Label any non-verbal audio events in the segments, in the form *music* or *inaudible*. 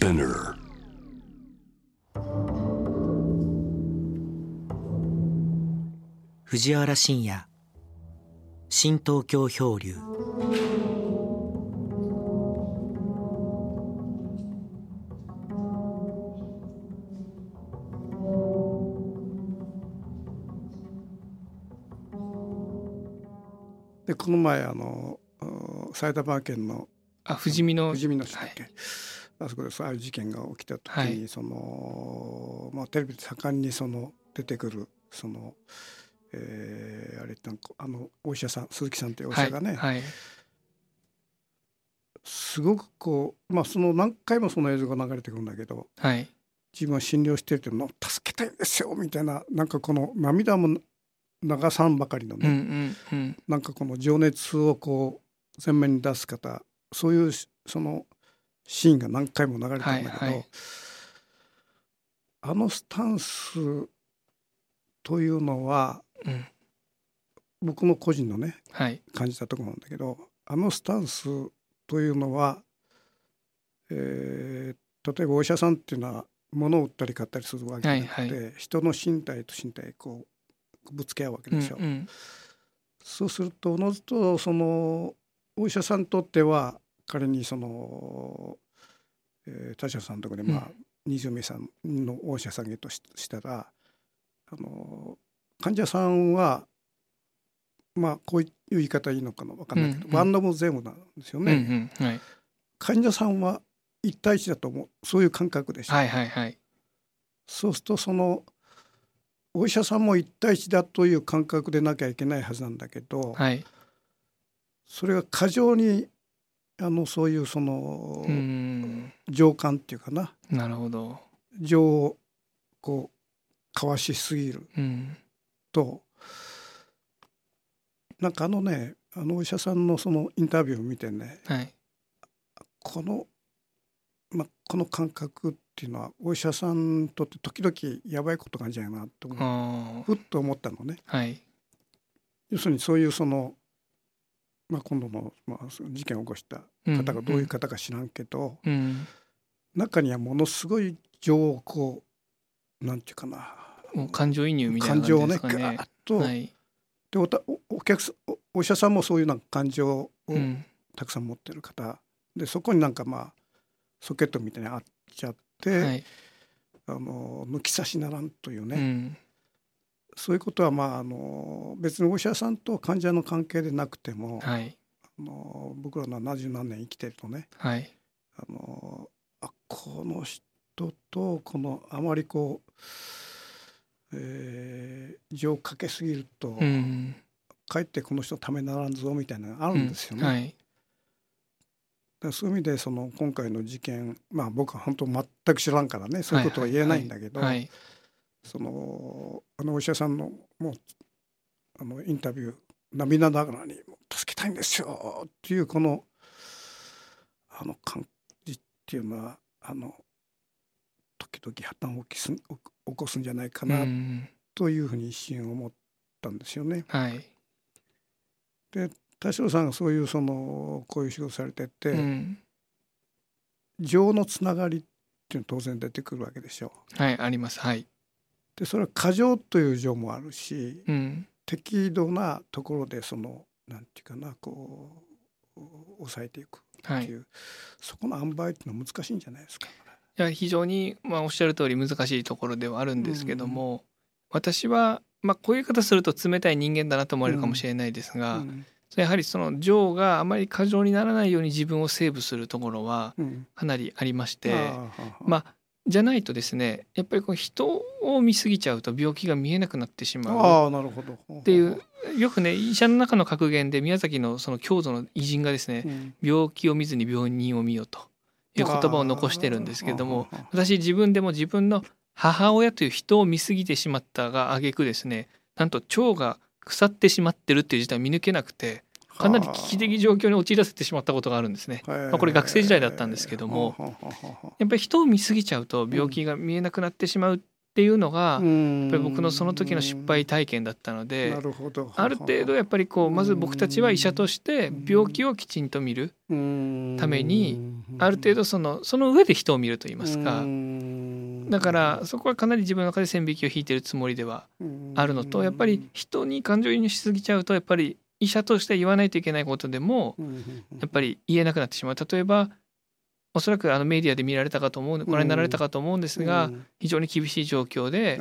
Spinner. 藤原信也新東京漂流でこの前あのうん埼玉県のあ富士見の富士見の市だっはい。け、あそこでそういう事件が起きた時に、はい。そのまあテレビで盛んにその出てくるその、えーあれなんかあのお医者さん鈴木さんというお医者がね、はいはい。すごくこうまあその何回もその映像が流れてくるんだけどはい。自分は診療してるっていうのを助けたいんですよみたいななんかこの涙も流さんばかりのね、うんうんうん。なんかこの情熱をこう前面に出す方そういうしそのシーンが何回も流れてるんだけど、はいはい。あのスタンスというのはうん。僕の個人のねはい。感じたところなんだけどあのスタンスというのは、えー例えばお医者さんっていうのは物を売ったり買ったりするわけじゃなくて、はい人の身体と身体こうぶつけ合うわけでしょ。うんうん。そうするとおのずとそのお医者さんにとっては仮にその、えー、他社さんのところでまあ、20名さんのお医者さんへとししたらあの患者さんはまあこういう言い方いいのかな分かんないけど、うんうん。ワンダムゼムなんですようんね、うんはい。患者さんは一対一だと思う。そういう感覚でしょ、はいはいはい。そうするとそのお医者さんも一対一だという感覚でなきゃいけないはずなんだけど、はい。それが過剰にあのそういうそのうん。情感っていうかな。なるほど。情をこう交わしすぎる。うん。となんかあのねあのお医者さんのそのインタビューを見てねはい。この、ま、この感覚っていうのはお医者さんにとって時々やばいことがあるんじゃないかなとふっと思ったのね。ーはい。要するにそういうその、まあ、今度の、まあ、事件を起こした方がどういう方か知らんけど、うん。中にはものすごい情をこうなんていうかな。もう感情移入みたいな感情をね。感じですかねガーッと、はい。でおたおお客さんおお医者さんもそういうなんか感情をうん。たくさん持ってる方、でそこになんかまあソケットみたいにあっちゃって、はい。あの抜き差しならんというね、うんそういうことはまああの別にお医者さんと患者の関係でなくても、はい。あの僕らの70何年生きてるとねはい。あのあこの人とこのあまりこう、えー情をかけすぎると、うんかえってこの人ためにならんぞみたいなのがあるんですよね。うん。はい。だそういう意味でその今回の事件まあ僕は本当全く知らんからねそういうことは言えないんだけど、はいそのあのお医者さんのもうあのインタビュー涙ながらに「助けたいんですよ」っていうこのあの感じっていうのはあの時々破綻を起きす起こすんじゃないかうなん。というふうに一瞬思ったんですよね。はい。田代さんがそういうそのこういう仕事されてて、うん。情のつながりっていうのは当然出てくるわけでしょ。う。はいあります。はいでそれは過剰という情もあるしうん。適度なところでそのなんていうかなこう抑えていくはいいってい。う、そこの塩梅っていうのは難しいんじゃないですか。や非常にまあおっしゃる通り難しいところではあるんですけども、私はまあこういう言い方すると冷たい人間だなと思われるかもしれないですが、うん。やはりそのジョーがあまり過剰にならないように自分をセーブするところはうん。かなりありまして、まあじゃないとですねやっぱりこう人を見過ぎちゃうと病気が見えなくなってしまうああなるほど。っっていうよくね医者の中の格言で宮崎のその郷土の偉人がですねうん。病気を見ずに病人を見よという言葉を残してるんですけれども私自分でも自分の母親という人を見過ぎてしまったが挙句ですねなんと腸が腐ってしまってるっていう事態を見抜けなくてかなり危機的状況に陥らせてしまったことがあるんですね。まあこれ学生時代だったんですけども。やっぱり人を見過ぎちゃうと病気が見えなくなってしまうっていうのがやっやっぱり僕のその時の失敗体験だったのである程度やっぱりこうまず僕たちは医者として病気をきちんと見るためにある程度そのその上で人を見ると言いますか。だからそこはかなり自分の中で線引きを引いてるつもりではあるのとやっぱり人に感情移入しすぎちゃうとやっぱり医者として言わないといけないことでもやっぱり言えなくなってしまう。例えばおそらくあのメディアで見られたかと思うご覧になられたかと思うんですが非常に厳しい状況で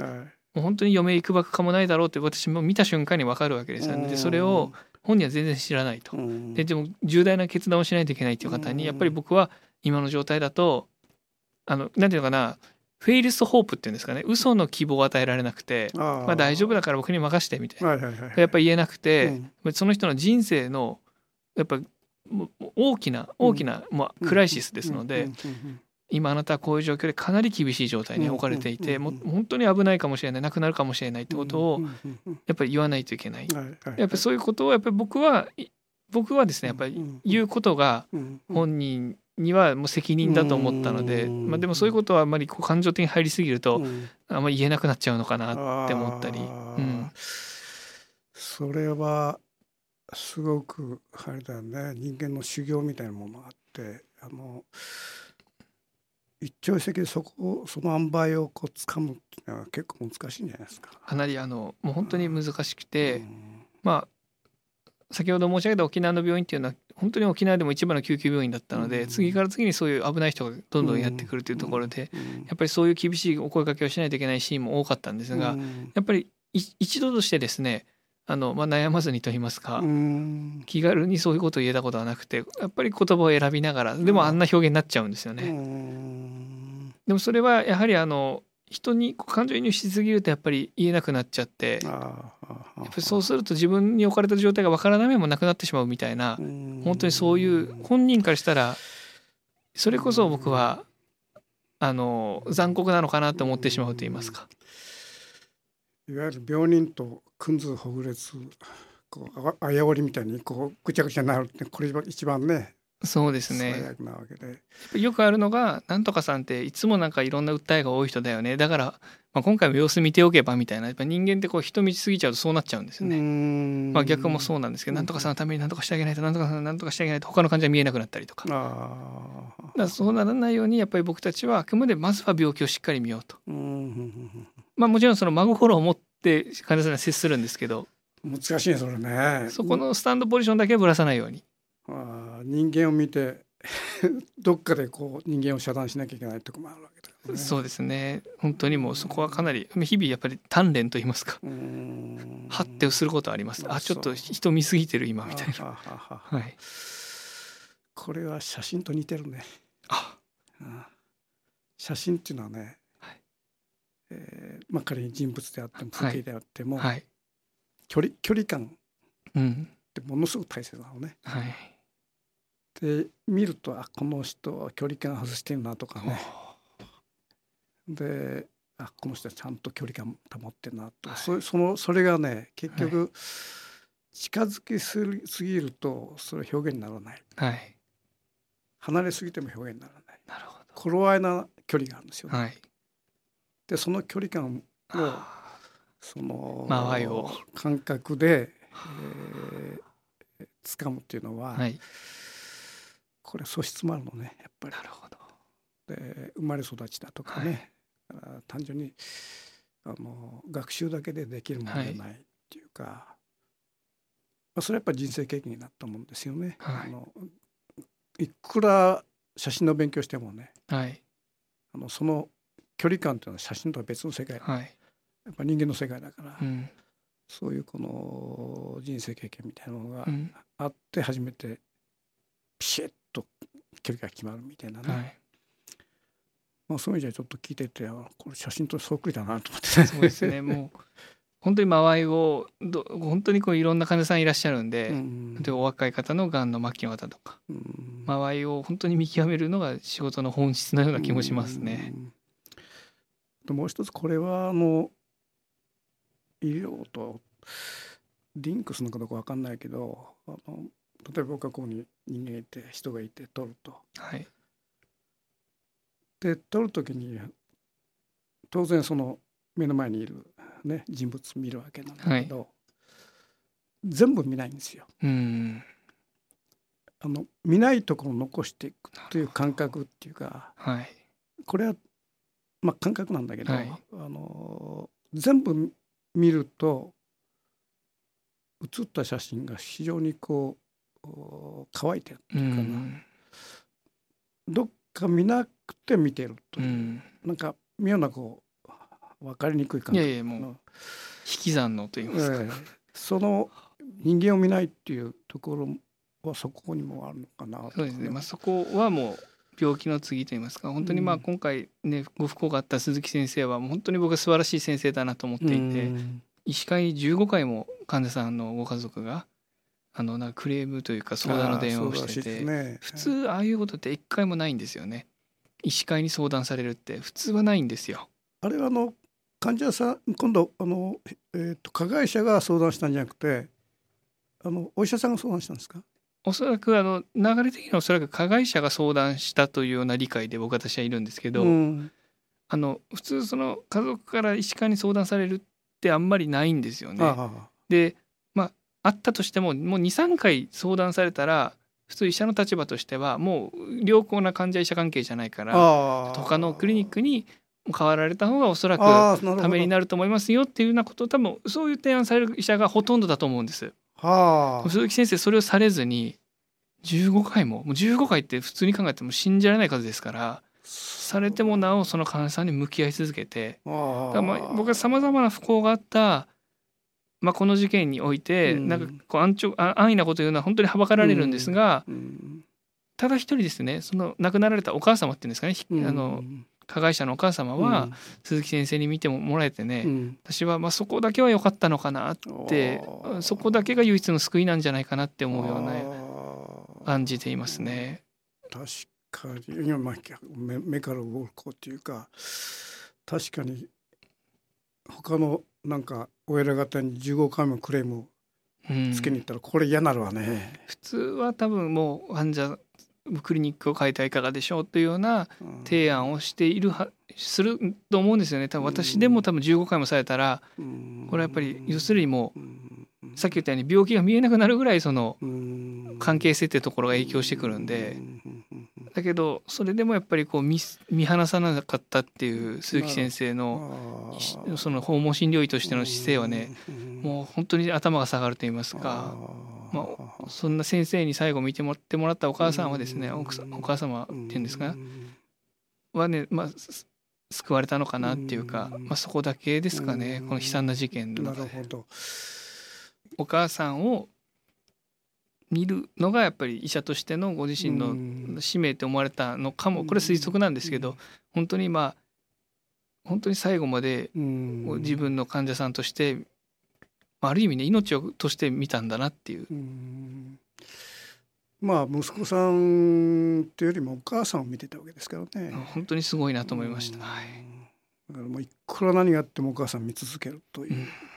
もう本当に嫁いくばくかもないだろうって私も見た瞬間に分かるわけですよね。でそれを本人は全然知らないと。ででも重大な決断をしないといけないっていう方にやっぱり僕は今の状態だとあのなんていうのかなフェイルスホープっていうんですかね。嘘の希望を与えられなくてまあ大丈夫だから僕に任してみたいな、やっぱり言えなくて、その人の人生のやっぱ大きな大きな、まあ、クライシスですので、今あなたはこういう状況でかなり厳しい状態に置かれていて、もう本当に危ないかもしれない。なくなるかもしれない。ってことをやっぱり言わないといけない。やっぱりそういうことをやっぱり僕は僕はですねやっぱり言うことが本人にはもう責任だと思ったので、まあ、でもそういうことはあんまりこう感情的に入りすぎると、あんまり言えなくなっちゃうのかなって思ったり。うん、それはすごくあれだよね。人間の修行みたいなものがあってあの一朝一夕でそこその塩梅をこう掴むっていうのは結構難しいんじゃないですか。かなりあのもう本当に難しくて、うん、まあ先ほど申し上げた沖縄の病院っていうのは本当に沖縄でも一番の救急病院だったので、うん、次から次にそういう危ない人がどんどんやってくるというところで、うん、やっぱりそういう厳しいお声かけをしないといけないシーンも多かったんですが、やっぱり一度としてですねあの、まあ、悩まずにと言いますか気軽にそういうことを言えたことはなくてやっぱり言葉を選びながらでもあんな表現になっちゃうんですよね。でもそれはやはりあの人に感情移入しすぎるとやっぱり言えなくなっちゃってやっぱりそうすると自分に置かれた状態がわからない面もなくなってしまうみたいな本当にそういう本人からしたらそれこそ僕はあの残酷なのかなと思ってしまうと言いますか。いわゆる病人とくんずほぐれつこうあやおりみたいにこうぐちゃぐちゃになるってこれ一番ねそうですね。よくあるのがなんとかさんっていつもなんかいろんな訴えが多い人だよね。だから、まあ、今回も様子見ておけばみたいなやっぱ人間ってこう人見すぎちゃうとそうなっちゃうんですよね。まあ、逆もそうなんですけどなんとかさんのためになんとかしてあげないとなんとかさんなんとかしてあげないと他の患者は見えなくなったりとか。だそうならないようにやっぱり僕たちはあくまでまずは病気をしっかり見ようと。まあ、もちろんその孫フォローを持って患者さんに接するんですけど。難しいねそれね。そこのスタンドポジションだけはぶらさないように。あ人間を見て *laughs* どっかでこう人間を遮断しなきゃいけないとこもあるわけだから、ね、そうですね。本当にもうそこはかなり日々やっぱり鍛錬と言いますか。はってすることはあります。あちょっと人見すぎてる今みたいな。*laughs* はい、これは写真と似てるね。あ。あ写真っていうのはねえー、まあ、仮に人物であっても風景であっても、はい、距離距離感ってものすごく大切なのね。はい、で見るとあこの人は距離感外してるなとかね。であこの人はちゃんと距離感保ってるなと、はい、そそのそれがね結局、近づきすすぎるとそれ表現にならない、はい、離れすぎても表現にならない。なるほど。頃合いな距離があるんですよね。はい。でその距離感をその感覚で、えー、掴むっていうのは、はい、これ素質もあるのねやっぱり。なるほど。で生まれ育ちだとかね、はい、単純にあの学習だけでできるものじゃないっていうか、はい、まあ、それはやっぱり人生経験になったもんですよね。はい、あのいくら写真の勉強してもね、はい、あのその距離感というのは写真とは別の世界、はい、やっぱ人間の世界だから、うん、そういうこの人生経験みたいなのがあって初めてピシッと距離が決まるみたいなね、はい、まあ、そういう意味じゃちょっと聞いててこれ写真とそっくりだなと思って、そうですね。もう *laughs* 本当に間合いをど本当にこういろんな患者さんいらっしゃるんで、うん、でお若い方のがんの末期の方とか、うん、間合いを本当に見極めるのが仕事の本質のような気もしますね。うんともう一つこれはあの医療とリンクするのかどうか分かんないけどあの例えば僕はここに人間がいて人がいて撮ると。はい、で撮る時に当然その目の前にいる、ね、人物見るわけなんだけど、全部見ないんですよ。うん。あの見ないところを残していくという感覚っていうかはい。これは、まあ、感覚なんだけど、はい。あの全部見ると写った写真が非常にこうお乾いてるってういうかな、ん。どっか見なくて見てるという、うん。なんか妙なこう分かりにくい感い覚やいやもうの引き算のと言いますか、ええ。その人間を見ないっていうところはそこにもあるのかな。そうですね、まあ、そこはもう病気の次と言いますか。本当にまあうん。今回ねご不幸があった鈴木先生はもう本当に僕は素晴らしい先生だなと思っていて、うん。医師会に15回も患者さんのご家族があのなクレームというか相談の電話をしてて、ね。普通ああいうことって一回もないんですよね。医師会に相談されるって。普通はないんですよ。あれはあの患者さん今度あの、えー、と加害者が相談したんじゃなくてあのお医者さんが相談したんですか？おそらくあの流れ的にはおそらく加害者が相談したというような理解で僕私はいるんですけど、うん。あの普通その家族から医師会に相談されるってあんまりないんですよね。あでまああったとしてももう23回相談されたら普通医者の立場としてはもう良好な患者医者関係じゃないからあ他のクリニックに変わられた方がおそらくためになると思いますよっていうようなことを多分そういう提案される医者がほとんどだと思うんです。はあ。鈴木先生それをされずに15回ももう15回って普通に考えても信じられない数ですからされてもなおその患者さんに向き合い続けてあ。だからまあ僕はさまざまな不幸があった、まあ、この事件において、うん。なんかこう安直あ安易なこと言うのは本当にはばかられるんですが、うん。ただ一人ですねその亡くなられたお母様っていうんですかね、あの加害者のお母様は、鈴木先生に見てももらえてね、うん。私はまあそこだけは良かったのかなってそこだけが唯一の救いなんじゃないかなって思うような感じていますね。確かに。目目から鱗っていうか確かに他のなんかお偉方に15回もクレームうんつけに行ったらこれ嫌なるわね。普通は多分もう患者クリニックを変えてはいかがでしょうというような提案をしているはすると思うんですよね。多分私でも多分15回もされたらこれはやっぱり要するにもうさっき言ったように病気が見えなくなるぐらいその関係性っていうところが影響してくるんでだけどそれでもやっぱりこう見見放さなかったっていう鈴木先生のしその訪問診療医としての姿勢はねもう本当に頭が下がると言いますか。まあ、そんな先生に最後見てもらってもらったお母さんはですね奥さんお母様っていうんですかはね、まあ、す救われたのかなっていうか、まあ、そこだけですかねこの悲惨な事件の。お母さんを見るのがやっぱり医者としてのご自身の使命って思われたのかもこれ推測なんですけど本当にまあ本当に最後まで自分の患者さんとしてある意味ね命をとして見たんだなっていう。うんまあ息子さんっていうよりもお母さんを見てたわけですからね。本当にすごいなと思いました。はいだからもういくら何があってもお母さん見続けるという。なるほど。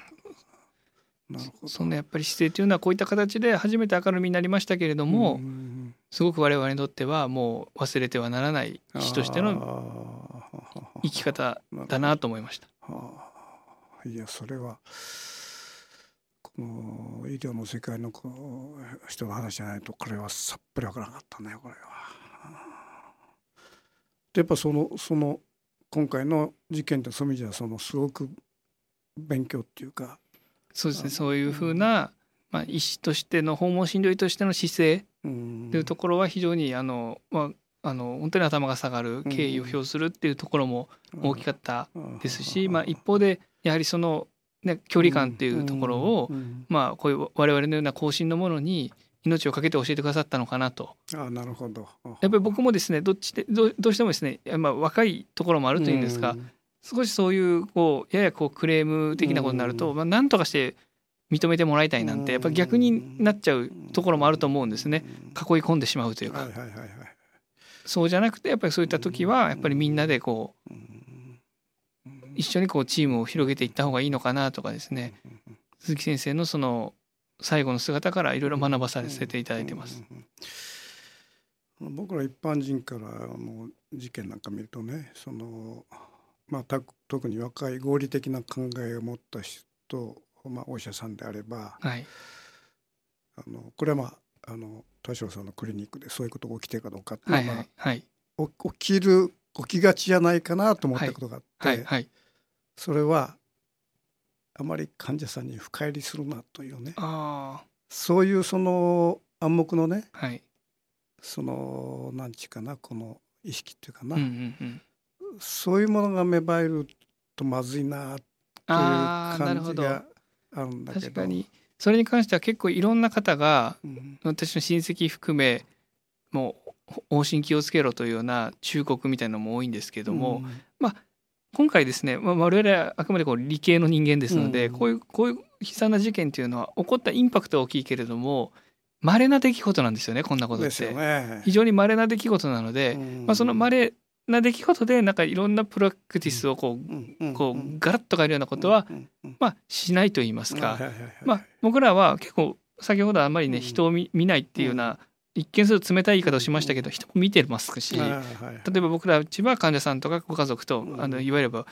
そのやっぱり姿勢というのはこういった形で初めて明るみになりましたけれども、んすごく我々にとってはもう忘れてはならない医師としてのの生き方だなと思いました。はあ、いやそれはこの医療の世界のこう人の話じゃないとこれはさっぱりわからなかったねこれは。でやっぱそのその今回の事件ってそういう意味じゃそのすごく勉強っていうか、そうですね。そういうふうな、まあ、医師としての訪問診療医としての姿勢。うん。というところは非常にあの、まあ、あの本当に頭が下がる敬意を表するっていうところも大きかったですし、まあ、一方でやはりその、ね、距離感っていうところを、うん。まあ、こういう我々のような後進のものに命を懸けて教えてくださったのかなと。あなるほど。やっぱり僕もですねどっちでどうどうしてもですね、まあ、若いところもあるというんですか、少しそういうこうややこうクレーム的なことになると、うん。まあ、何とかして認めてもらいたいなんてやっぱり逆になっちゃうところもあると思うんですね。囲い込んでしまうというか、はいはいはいはいそうじゃなくてやっぱりそういった時はやっぱりみんなでこう一緒にこうチームを広げていった方がいいのかなとかですね。鈴木先生のその最後の姿からいろいろ学ばさせていただいてます。僕ら一般人からあの事件なんか見るとねそのまあ、た特に若い合理的な考えを持った人、まあ、お医者さんであればはい。あのこれはまああの田代さんのクリニックでそういうことが起きてるかどうかってはいまあはいはい。お起きる起きがちじゃないかなと思ったことがあって、それはあまり患者さんに深入りするなというね。あそういうその暗黙のねあはい。その何ちゅうかなこの意識っていうかな、うんうんうんそういうものが芽生えるとまずいなっていうああなるほど。感じがあるんだけど。確かに。それに関しては結構いろんな方がうん。私の親戚含めもう往診気をつけろというような忠告みたいなのも多いんですけども、今回ですね、まあ、我々はあくまでこう理系の人間ですので、うん。こういうこういう悲惨な事件っていうのは起こったインパクトは大きいけれども稀な出来事なんですよねこんなことって。ね。非常に稀な出来事なので、うん。まあ、その稀な出来事でなんかいろんなプラクティスをこう,、うんこうガラッと変えるようなことは、まあ、しないと言いますか、まあ、僕らは結構先ほどあんまりね、うん人を見見ないっていうような、一見すると冷たい言い方をしましたけど、人も見てますし、例えば僕らうちは患者さんとかご家族と、うん。あのいわゆるこ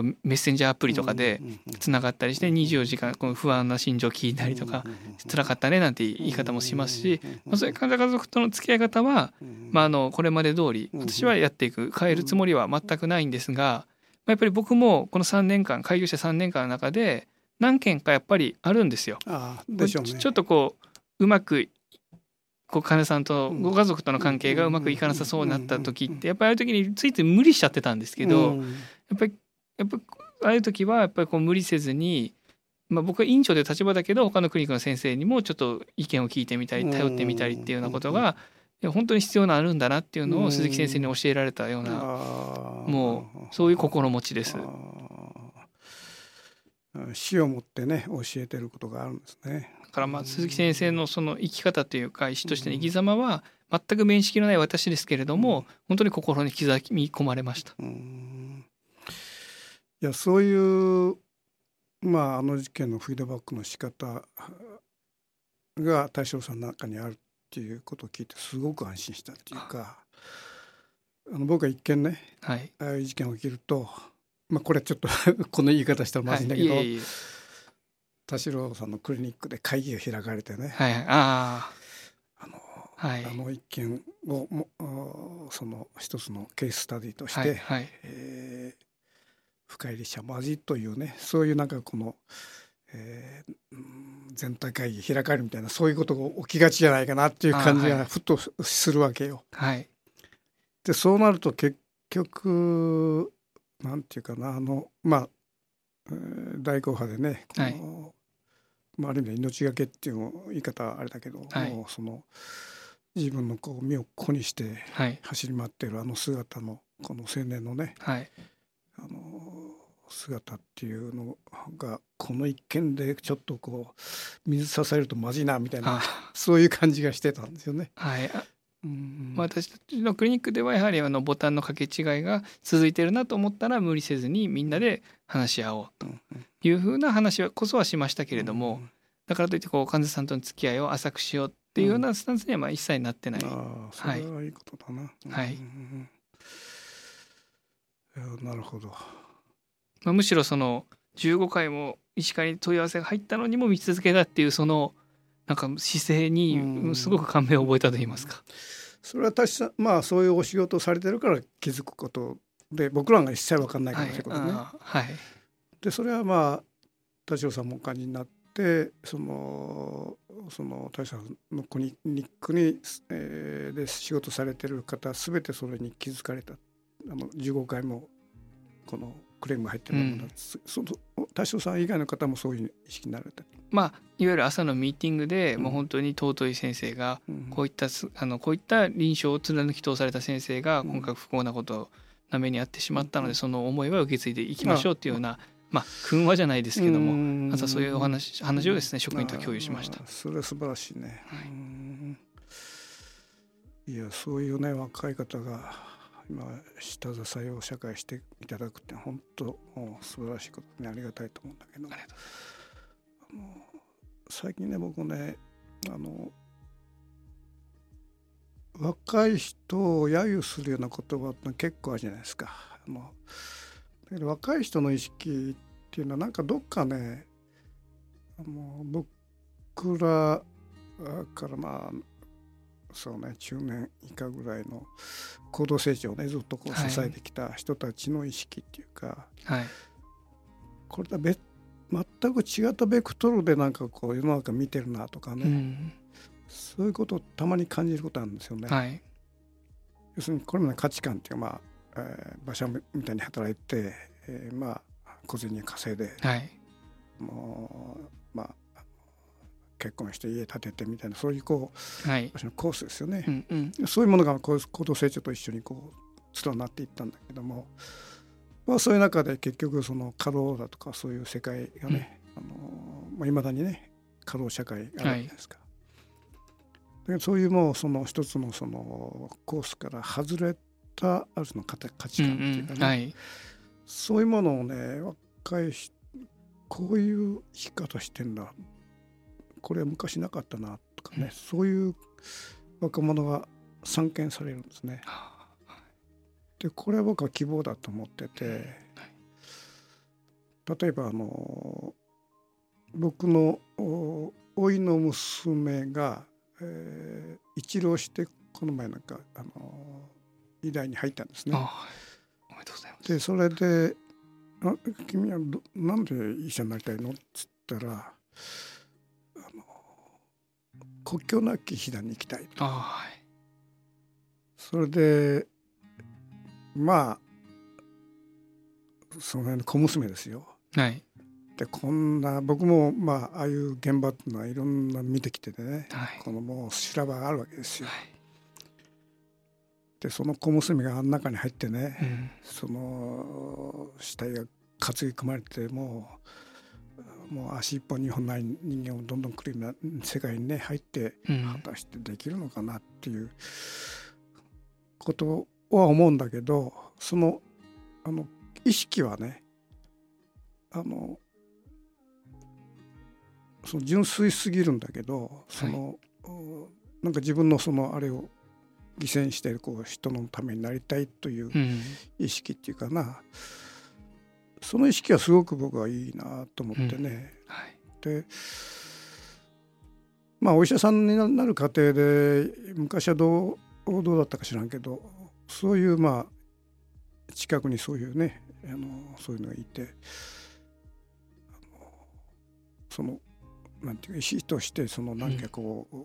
うメッセンジャーアプリとかでつながったりして24時間この不安な心情を聞いたりとか、辛かったねなんて言い方もしますし、まあ、そういう患者家族との付き合い方は、まあ、あのこれまで通りうん私はやっていく変えるつもりは全くないんですが、まあやっぱり僕もこの3年間開業して3年間の中で何件かやっぱりあるんですよ。ああでしょうね。ちょちょっとこううまくこう患者さんとうんご家族との関係がうまくいかなさそうになった時ってやっぱりああいう時についつい無理しちゃってたんですけど、うん。やっぱりやっぱりああいう時はやっぱりこう無理せずに、まあ、僕は院長という立場だけど他のクリニックの先生にもちょっと意見を聞いてみたり頼ってみたりっていうようなことが本当に必要なあるんだなっていうのを鈴木先生に教えられたようなもうそういう心持ちです。死をもってね教えてることがあるんですね。だからまあ鈴木先生のその生き方というか医師としての生き様は全く面識のない私ですけれども本当に心に刻み込まれました。うん。いやそういうまああの事件のフィードバックの仕方が大将さんの中にあるっていうことを聞いてすごく安心したっていうかあの僕は一見ねはい。ああいう事件が起きるとまあこれちょっと *laughs* この言い方したらまずいんだけど、はい、いえいえ田代さんのクリニックで会議が開かれてね、はい。はいああのあはい。あの一件をもあその一つのケーススタディとして、はいはい。えー深入りしちゃまずいというねそういうなんかこの、えーうん全体会議開かれるみたいなそういうことが起きがちじゃないかなっていう感じがふっとするわけよ。はい。でそうなると結局なんていうかなあのまあ、えー大公派でねこの、はいまあ、ある意味で命がけっていうの言い方はあれだけど、はい。もうその自分のこう身を粉にしてはい。走り回っているあの姿のこの青年のねはい。あの姿っていうのがこの一件でちょっとこう水さされるとまずいなみたいなあそういう感じがしてたんですよね。はい私たちのクリニックではやはりあのボタンの掛け違いが続いてるなと思ったら無理せずにみんなで話し合おうとうんうん。いうふうな話はこそはしましたけれども、だからといってこう患者さんとの付き合いを浅くしようっていうようなスタンスにはまあ一切なってない。ああそれはい。いことだな。はい。うんうんうん。いやなるほど。まあ、むしろその15回も医師会に問い合わせが入ったのにも見続けたっていうそのなんか姿勢にうんすごく感銘を覚えたと言いますか。それは確かまあそういうお仕事をされてるから気づくことで僕らが一切分かんないかはいらということね。はいでそれはまあ田代さんもお感じになってそのその田代さんのクリニックに、えーで仕事されてる方全てそれに気づかれたあの15回もこのクレームが入ってるものだ、そその田代さん以外の方もそういう意識になられた。まあいわゆる朝のミーティングで、うん。もう本当に尊い先生がうん。こういったすあのこういった臨床を貫き通された先生がうん。今回不幸なことな目に遭ってしまったので、うん。その思いは受け継いでいきましょうっていうようなまあ訓話じゃないですけども、ん。またそういうお話話をですね職員と共有しました。それは素晴らしいね。はい。うん。いやそういうね若い方が今下支えを社会していただくって本当もう素晴らしいことねありがたいと思うんだけどあの最近ね僕ねあの若い人を揶揄するような言葉って結構あるじゃないですか。あのだけど若い人の意識っていうのはなんかどっかねあの僕らからまあそうね中年以下ぐらいの行動成長をねずっとこう支えてきた人たちの意識っていうか、はい。これだ別全く違ったベクトルでなんかこう世の中見てるなとかね、うんそういうことをたまに感じることあるんですよね。はい。要するにこれまでの価値観っていうかまあ、えー馬車みたいに働いて、えーまあ小銭稼いではい。もうまあ結婚して家建ててみたいなそういうこうはい。私のコースですよね。う。んうん。そういうものがこう高度成長と一緒にこう連なっていったんだけども、まあ、そういう中で結局その過労だとかそういう世界がね、いあのまあ、未だにね過労社会があるわけじゃないですか。だけどそういうもうその一つのそのコースから外れたある種の価価値うん観っていうかね、うんはい。そういうものをね若いしこういう生き方してんだこれは昔なかったなとかね、うんそういう若者が散見されるんですね。でこれは僕は希望だと思ってて例えばあの僕のお甥の娘が、えー一浪してこの前なんかあの医大に入ったんですねあ。はいおめでとうございますでそれで「あ君はどなんで医者になりたいの?」っつったらあの「国境なき避難に行きたい」あはい。それでまあその辺の小娘ですよ。はい。でこんな僕もまあああいう現場っていうのはいろんな見てきててね、はい。このもう修羅場があるわけですよ。はい。でその小娘があん中に入ってね、うん。その死体が担ぎ込まれてもうもう足一本二本ない人間をどんどん来るような世界にね入ってうん。果たしてできるのかなっていうことは思うんだけどそのあの意識はねあのその純粋すぎるんだけどその、おなんか自分のそのあれを犠牲にしてこう人のためになりたいといううん。意識っていうかなその意識はすごく僕はいいなと思ってね、はい。でまあお医者さんになる過程で昔はどうどうだったか知らんけどそういうまあ近くにそういうねあのそういうのがいてあのそのなんていうか医師としてそのなんかこう、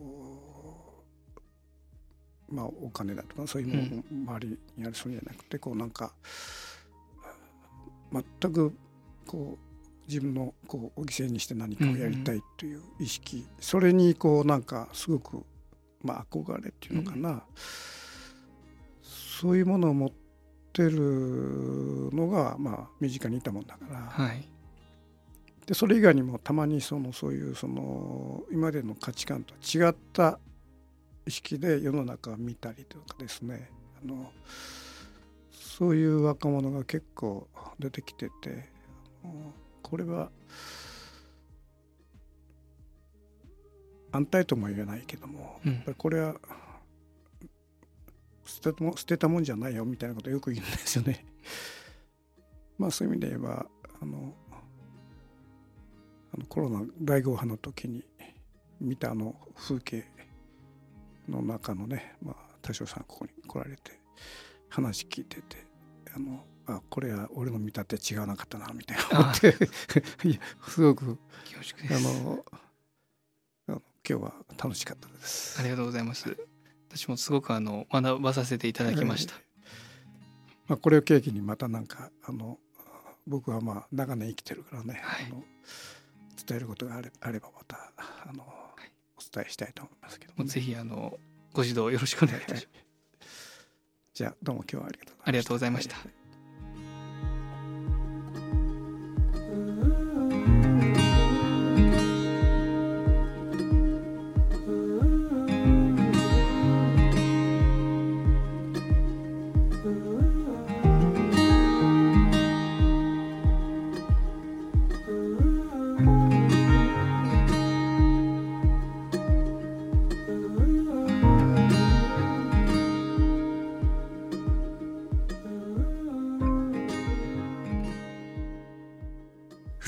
まあお金だとかそういうものを周りにあるそうじゃなくてこうなんか全くこう自分のこう犠牲にして何かをやりたいという意識、それにこうなんかすごく、まあ、憧れっていうのかな、そういうものを持ってるのが、まあ、身近にいたもんだから、はい。でそれ以外にもたまにそのそういうその今までの価値観と違った意識で世の中を見たりとかですね。あのそういう若者が結構出てきててこれは安泰とも言えないけども、うんこれは捨てたも捨てたもんじゃないよみたいなことをよく言うんですよね。*laughs* まあそういう意味で言えばあのあのコロナ第5波の時に見たあの風景の中のね、まあ、田代さんここに来られて話聞いててあのあこれは俺の見立て違わなかったなみたいな。思っていやすごくあの今日は楽しかったです。ありがとうございます。私もすごくあの学ばさせていただきました、まあ、これを契機にまたなんかあの僕はまあ長年生きてるからね、はい。あの伝えることがあれあればまたあの、お伝えしたいと思いますけどもね、ぜひあのご指導よろしくお願いいたします、じゃあどうも今日はありがとうございました。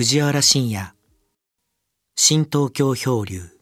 藤原信也。新東京漂流。